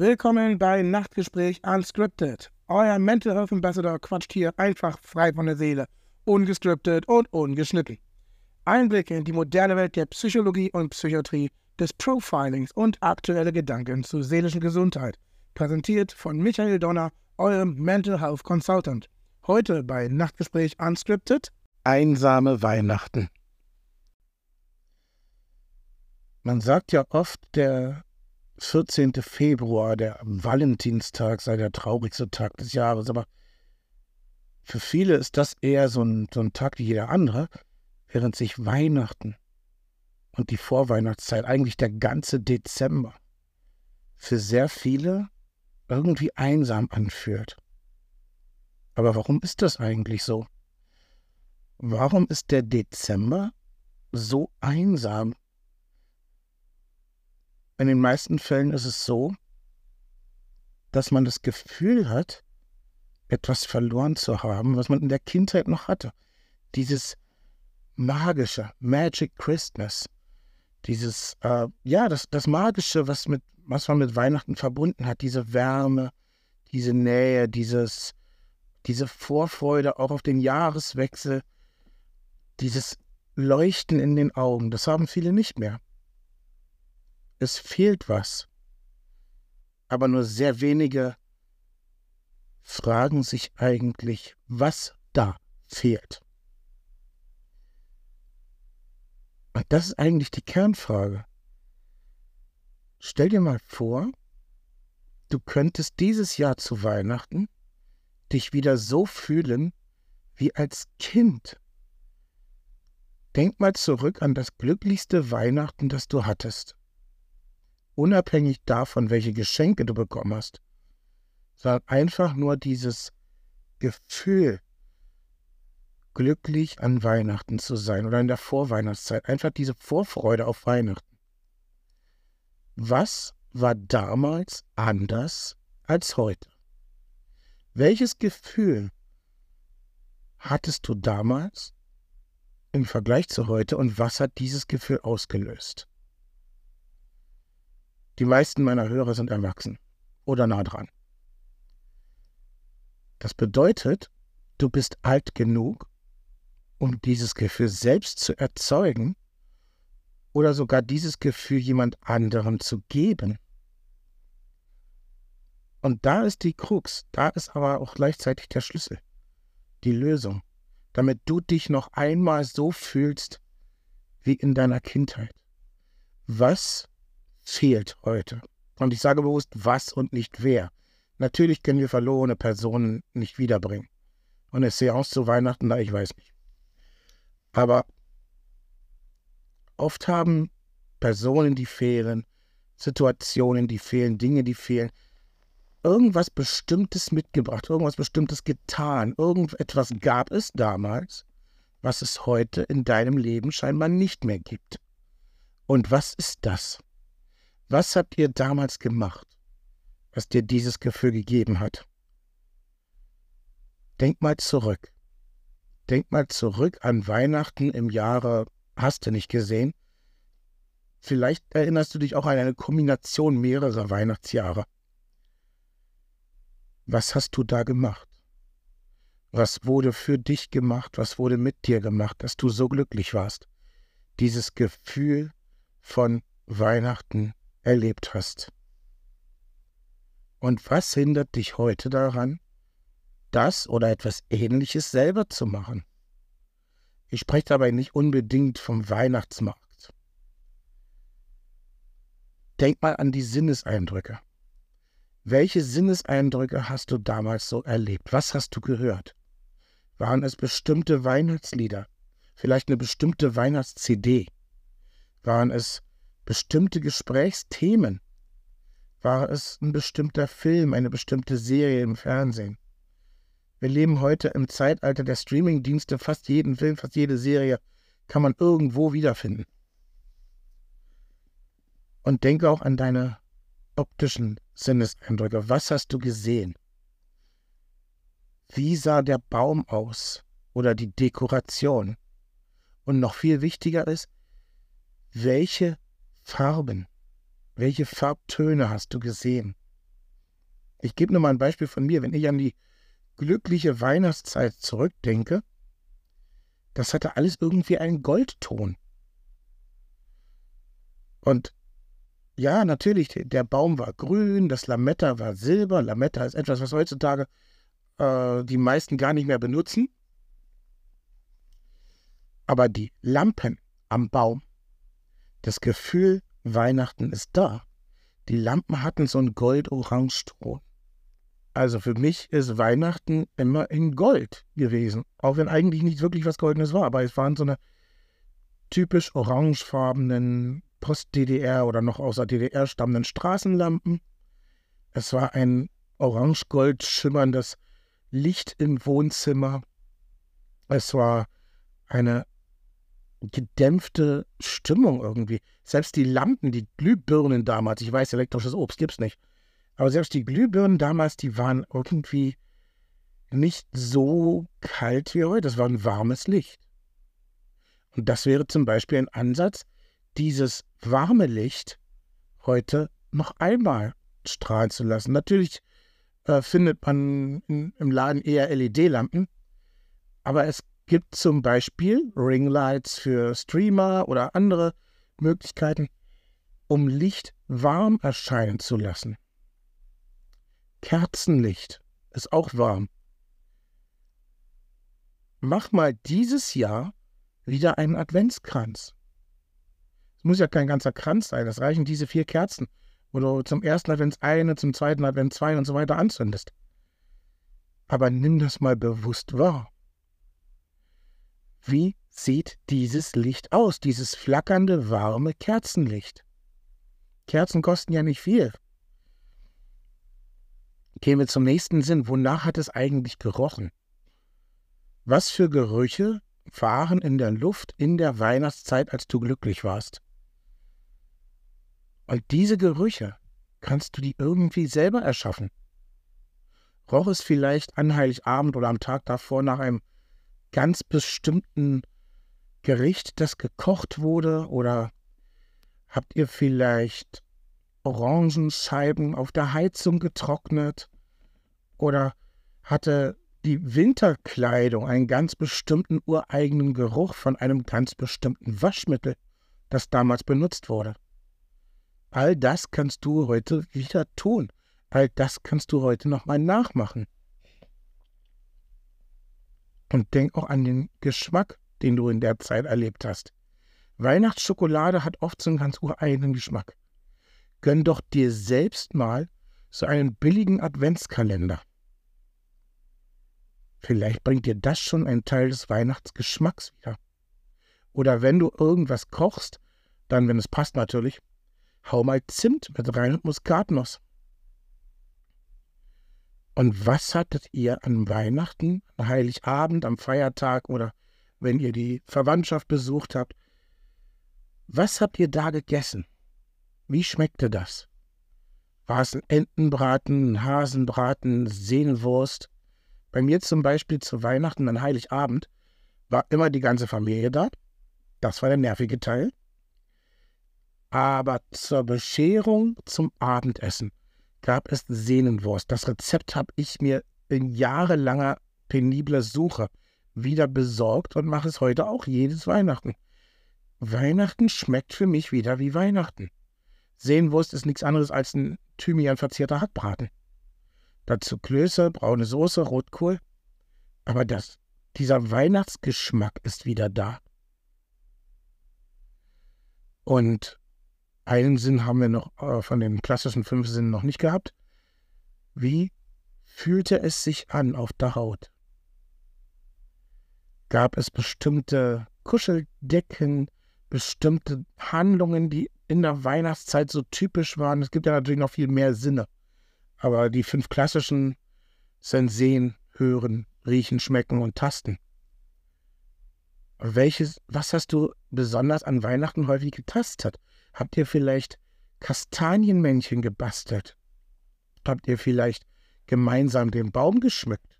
Willkommen bei Nachtgespräch Unscripted. Euer Mental Health Ambassador quatscht hier einfach frei von der Seele, ungescriptet und ungeschnitten. Einblicke in die moderne Welt der Psychologie und Psychiatrie, des Profilings und aktuelle Gedanken zur seelischen Gesundheit. Präsentiert von Michael Donner, eurem Mental Health Consultant. Heute bei Nachtgespräch Unscripted Einsame Weihnachten. Man sagt ja oft, der 14. Februar, der Valentinstag, sei der traurigste Tag des Jahres, aber für viele ist das eher so ein, so ein Tag wie jeder andere, während sich Weihnachten und die Vorweihnachtszeit, eigentlich der ganze Dezember, für sehr viele irgendwie einsam anfühlt. Aber warum ist das eigentlich so? Warum ist der Dezember so einsam? In den meisten Fällen ist es so, dass man das Gefühl hat, etwas verloren zu haben, was man in der Kindheit noch hatte. Dieses magische, Magic Christmas. Dieses, äh, ja, das, das Magische, was, mit, was man mit Weihnachten verbunden hat, diese Wärme, diese Nähe, dieses, diese Vorfreude auch auf den Jahreswechsel, dieses Leuchten in den Augen, das haben viele nicht mehr. Es fehlt was. Aber nur sehr wenige fragen sich eigentlich, was da fehlt. Und das ist eigentlich die Kernfrage. Stell dir mal vor, du könntest dieses Jahr zu Weihnachten dich wieder so fühlen wie als Kind. Denk mal zurück an das glücklichste Weihnachten, das du hattest unabhängig davon, welche Geschenke du bekommen hast, sondern einfach nur dieses Gefühl, glücklich an Weihnachten zu sein oder in der Vorweihnachtszeit, einfach diese Vorfreude auf Weihnachten. Was war damals anders als heute? Welches Gefühl hattest du damals im Vergleich zu heute und was hat dieses Gefühl ausgelöst? Die meisten meiner Hörer sind erwachsen oder nah dran. Das bedeutet, du bist alt genug, um dieses Gefühl selbst zu erzeugen oder sogar dieses Gefühl jemand anderem zu geben. Und da ist die Krux, da ist aber auch gleichzeitig der Schlüssel, die Lösung, damit du dich noch einmal so fühlst wie in deiner Kindheit. Was fehlt heute. Und ich sage bewusst, was und nicht wer. Natürlich können wir verlorene Personen nicht wiederbringen. Und es sehe aus zu Weihnachten, na, ich weiß nicht. Aber oft haben Personen, die fehlen, Situationen, die fehlen, Dinge, die fehlen, irgendwas Bestimmtes mitgebracht, irgendwas Bestimmtes getan, irgendetwas gab es damals, was es heute in deinem Leben scheinbar nicht mehr gibt. Und was ist das? Was habt ihr damals gemacht, was dir dieses Gefühl gegeben hat? Denk mal zurück. Denk mal zurück an Weihnachten im Jahre, hast du nicht gesehen? Vielleicht erinnerst du dich auch an eine Kombination mehrerer Weihnachtsjahre. Was hast du da gemacht? Was wurde für dich gemacht? Was wurde mit dir gemacht, dass du so glücklich warst? Dieses Gefühl von Weihnachten erlebt hast. Und was hindert dich heute daran, das oder etwas Ähnliches selber zu machen? Ich spreche dabei nicht unbedingt vom Weihnachtsmarkt. Denk mal an die Sinneseindrücke. Welche Sinneseindrücke hast du damals so erlebt? Was hast du gehört? Waren es bestimmte Weihnachtslieder? Vielleicht eine bestimmte Weihnachts-CD? Waren es bestimmte Gesprächsthemen? War es ein bestimmter Film, eine bestimmte Serie im Fernsehen? Wir leben heute im Zeitalter der Streamingdienste. Fast jeden Film, fast jede Serie kann man irgendwo wiederfinden. Und denke auch an deine optischen Sinneseindrücke. Was hast du gesehen? Wie sah der Baum aus oder die Dekoration? Und noch viel wichtiger ist, welche Farben. Welche Farbtöne hast du gesehen? Ich gebe nur mal ein Beispiel von mir. Wenn ich an die glückliche Weihnachtszeit zurückdenke, das hatte alles irgendwie einen Goldton. Und ja, natürlich, der Baum war grün, das Lametta war silber. Lametta ist etwas, was heutzutage äh, die meisten gar nicht mehr benutzen. Aber die Lampen am Baum, das Gefühl, Weihnachten ist da. Die Lampen hatten so ein Gold-Orange-Ton. Also für mich ist Weihnachten immer in Gold gewesen. Auch wenn eigentlich nicht wirklich was Goldenes war, aber es waren so eine typisch orangefarbenen Post-DDR oder noch aus der DDR stammenden Straßenlampen. Es war ein orange-gold schimmerndes Licht im Wohnzimmer. Es war eine gedämpfte Stimmung irgendwie. Selbst die Lampen, die Glühbirnen damals, ich weiß, elektrisches Obst gibt's nicht, aber selbst die Glühbirnen damals, die waren irgendwie nicht so kalt wie heute. Das war ein warmes Licht. Und das wäre zum Beispiel ein Ansatz, dieses warme Licht heute noch einmal strahlen zu lassen. Natürlich äh, findet man in, im Laden eher LED-Lampen, aber es gibt zum Beispiel Ringlights für Streamer oder andere Möglichkeiten, um Licht warm erscheinen zu lassen. Kerzenlicht ist auch warm. Mach mal dieses Jahr wieder einen Adventskranz. Es muss ja kein ganzer Kranz sein, es reichen diese vier Kerzen, wo du zum ersten Advent eine, zum zweiten Advent zwei und so weiter anzündest. Aber nimm das mal bewusst wahr. Wie sieht dieses Licht aus, dieses flackernde, warme Kerzenlicht? Kerzen kosten ja nicht viel. Gehen wir zum nächsten Sinn. Wonach hat es eigentlich gerochen? Was für Gerüche waren in der Luft in der Weihnachtszeit, als du glücklich warst? Und diese Gerüche kannst du die irgendwie selber erschaffen. Roch es vielleicht an Heiligabend oder am Tag davor nach einem ganz bestimmten Gericht, das gekocht wurde? Oder habt ihr vielleicht Orangenscheiben auf der Heizung getrocknet? Oder hatte die Winterkleidung einen ganz bestimmten ureigenen Geruch von einem ganz bestimmten Waschmittel, das damals benutzt wurde? All das kannst du heute wieder tun. All das kannst du heute nochmal nachmachen. Und denk auch an den Geschmack, den du in der Zeit erlebt hast. Weihnachtsschokolade hat oft so einen ganz ureigenen Geschmack. Gönn doch dir selbst mal so einen billigen Adventskalender. Vielleicht bringt dir das schon einen Teil des Weihnachtsgeschmacks wieder. Oder wenn du irgendwas kochst, dann, wenn es passt natürlich, hau mal Zimt mit rein und Muskatnuss. Und was hattet ihr an Weihnachten, Heiligabend, am Feiertag oder wenn ihr die Verwandtschaft besucht habt? Was habt ihr da gegessen? Wie schmeckte das? War es ein Entenbraten, ein Hasenbraten, Sehnenwurst? Bei mir zum Beispiel zu Weihnachten an Heiligabend war immer die ganze Familie da. Das war der nervige Teil. Aber zur Bescherung zum Abendessen gab es Sehnenwurst. Das Rezept habe ich mir in jahrelanger penibler Suche wieder besorgt und mache es heute auch jedes Weihnachten. Weihnachten schmeckt für mich wieder wie Weihnachten. Sehnenwurst ist nichts anderes als ein Thymian verzierter Hackbraten. Dazu Klöße, braune Soße, Rotkohl. Aber das, dieser Weihnachtsgeschmack ist wieder da. Und einen Sinn haben wir noch äh, von den klassischen fünf Sinnen noch nicht gehabt. Wie fühlte es sich an auf der Haut? Gab es bestimmte Kuscheldecken, bestimmte Handlungen, die in der Weihnachtszeit so typisch waren? Es gibt ja natürlich noch viel mehr Sinne. Aber die fünf klassischen sind Sehen, Hören, Riechen, Schmecken und Tasten. Welches, was hast du besonders an Weihnachten häufig getastet? Habt ihr vielleicht Kastanienmännchen gebastelt? Habt ihr vielleicht gemeinsam den Baum geschmückt?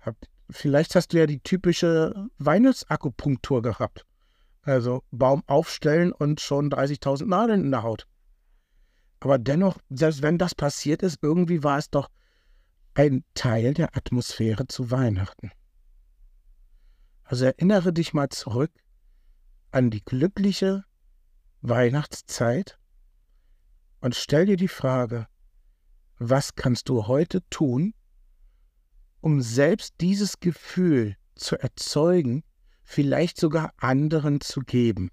Habt, vielleicht hast du ja die typische Weihnachtsakupunktur gehabt. Also Baum aufstellen und schon 30.000 Nadeln in der Haut. Aber dennoch, selbst wenn das passiert ist, irgendwie war es doch ein Teil der Atmosphäre zu Weihnachten. Also erinnere dich mal zurück an die glückliche Weihnachtszeit und stell dir die Frage, was kannst du heute tun, um selbst dieses Gefühl zu erzeugen, vielleicht sogar anderen zu geben?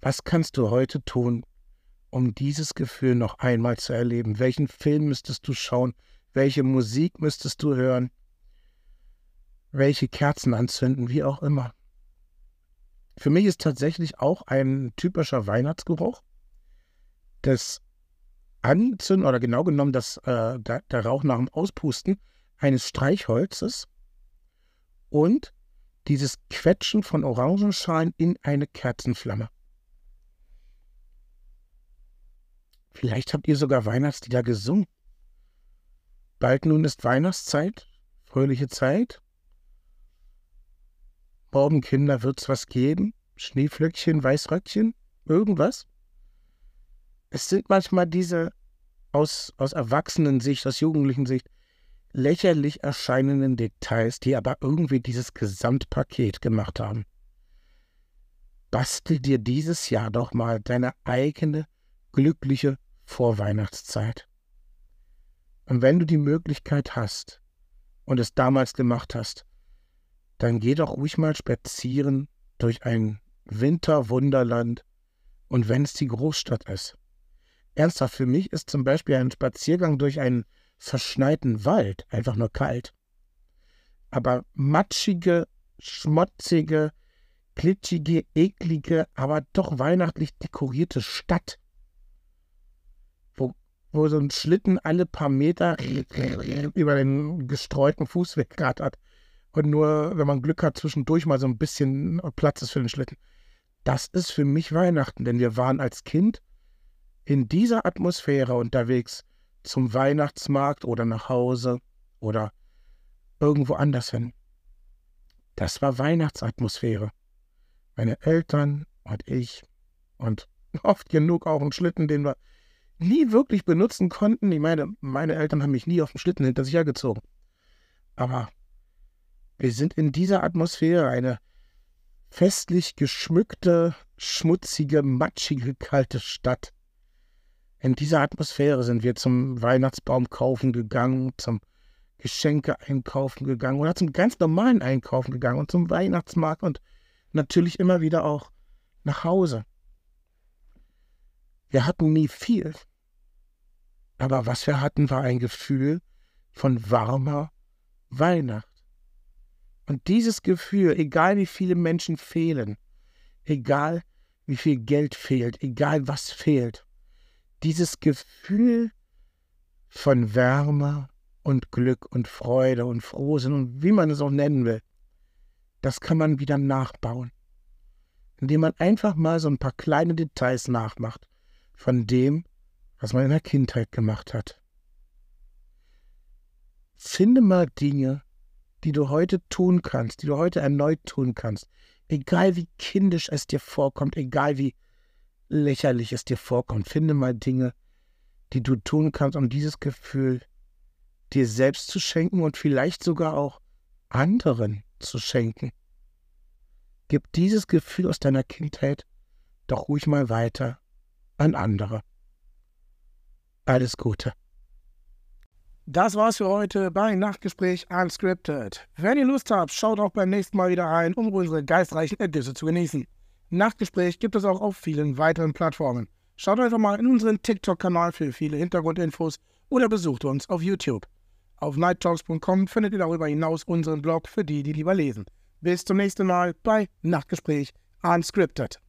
Was kannst du heute tun, um dieses Gefühl noch einmal zu erleben? Welchen Film müsstest du schauen? Welche Musik müsstest du hören? Welche Kerzen anzünden? Wie auch immer. Für mich ist tatsächlich auch ein typischer Weihnachtsgeruch das Anzünden oder genau genommen das, äh, der, der Rauch nach dem Auspusten eines Streichholzes und dieses Quetschen von Orangenschalen in eine Kerzenflamme. Vielleicht habt ihr sogar Weihnachtslieder gesungen. Bald nun ist Weihnachtszeit, fröhliche Zeit. Morgen, Kinder, wird's was geben? Schneeflöckchen, Weißröckchen, irgendwas? Es sind manchmal diese aus, aus Erwachsenensicht, aus jugendlichen Sicht, lächerlich erscheinenden Details, die aber irgendwie dieses Gesamtpaket gemacht haben. Bastel dir dieses Jahr doch mal deine eigene glückliche Vorweihnachtszeit. Und wenn du die Möglichkeit hast und es damals gemacht hast, dann geh doch ruhig mal spazieren durch ein Winterwunderland und wenn es die Großstadt ist. Ernsthaft, für mich ist zum Beispiel ein Spaziergang durch einen verschneiten Wald einfach nur kalt. Aber matschige, schmutzige, glitschige, eklige, aber doch weihnachtlich dekorierte Stadt wo so ein Schlitten alle paar Meter über den gestreuten Fußweg hat. Und nur, wenn man Glück hat, zwischendurch mal so ein bisschen Platz ist für den Schlitten. Das ist für mich Weihnachten, denn wir waren als Kind in dieser Atmosphäre unterwegs zum Weihnachtsmarkt oder nach Hause oder irgendwo anders hin. Das war Weihnachtsatmosphäre. Meine Eltern und ich und oft genug auch ein Schlitten, den wir nie wirklich benutzen konnten. Ich meine, meine Eltern haben mich nie auf dem Schlitten hinter sich hergezogen. Aber wir sind in dieser Atmosphäre eine festlich geschmückte, schmutzige, matschige, kalte Stadt. In dieser Atmosphäre sind wir zum Weihnachtsbaum kaufen gegangen, zum Geschenke einkaufen gegangen oder zum ganz normalen Einkaufen gegangen und zum Weihnachtsmarkt und natürlich immer wieder auch nach Hause. Wir hatten nie viel. Aber was wir hatten, war ein Gefühl von warmer Weihnacht. Und dieses Gefühl, egal wie viele Menschen fehlen, egal wie viel Geld fehlt, egal was fehlt, dieses Gefühl von Wärme und Glück und Freude und Frohsinn und wie man es auch nennen will, das kann man wieder nachbauen, indem man einfach mal so ein paar kleine Details nachmacht von dem, was man in der Kindheit gemacht hat. Finde mal Dinge, die du heute tun kannst, die du heute erneut tun kannst, egal wie kindisch es dir vorkommt, egal wie lächerlich es dir vorkommt, finde mal Dinge, die du tun kannst, um dieses Gefühl dir selbst zu schenken und vielleicht sogar auch anderen zu schenken. Gib dieses Gefühl aus deiner Kindheit doch ruhig mal weiter an andere. Alles Gute. Das war's für heute bei Nachtgespräch Unscripted. Wenn ihr Lust habt, schaut auch beim nächsten Mal wieder rein, um unsere geistreichen Ergüsse zu genießen. Nachtgespräch gibt es auch auf vielen weiteren Plattformen. Schaut einfach mal in unseren TikTok-Kanal für viele Hintergrundinfos oder besucht uns auf YouTube. Auf nighttalks.com findet ihr darüber hinaus unseren Blog für die, die lieber lesen. Bis zum nächsten Mal bei Nachtgespräch Unscripted.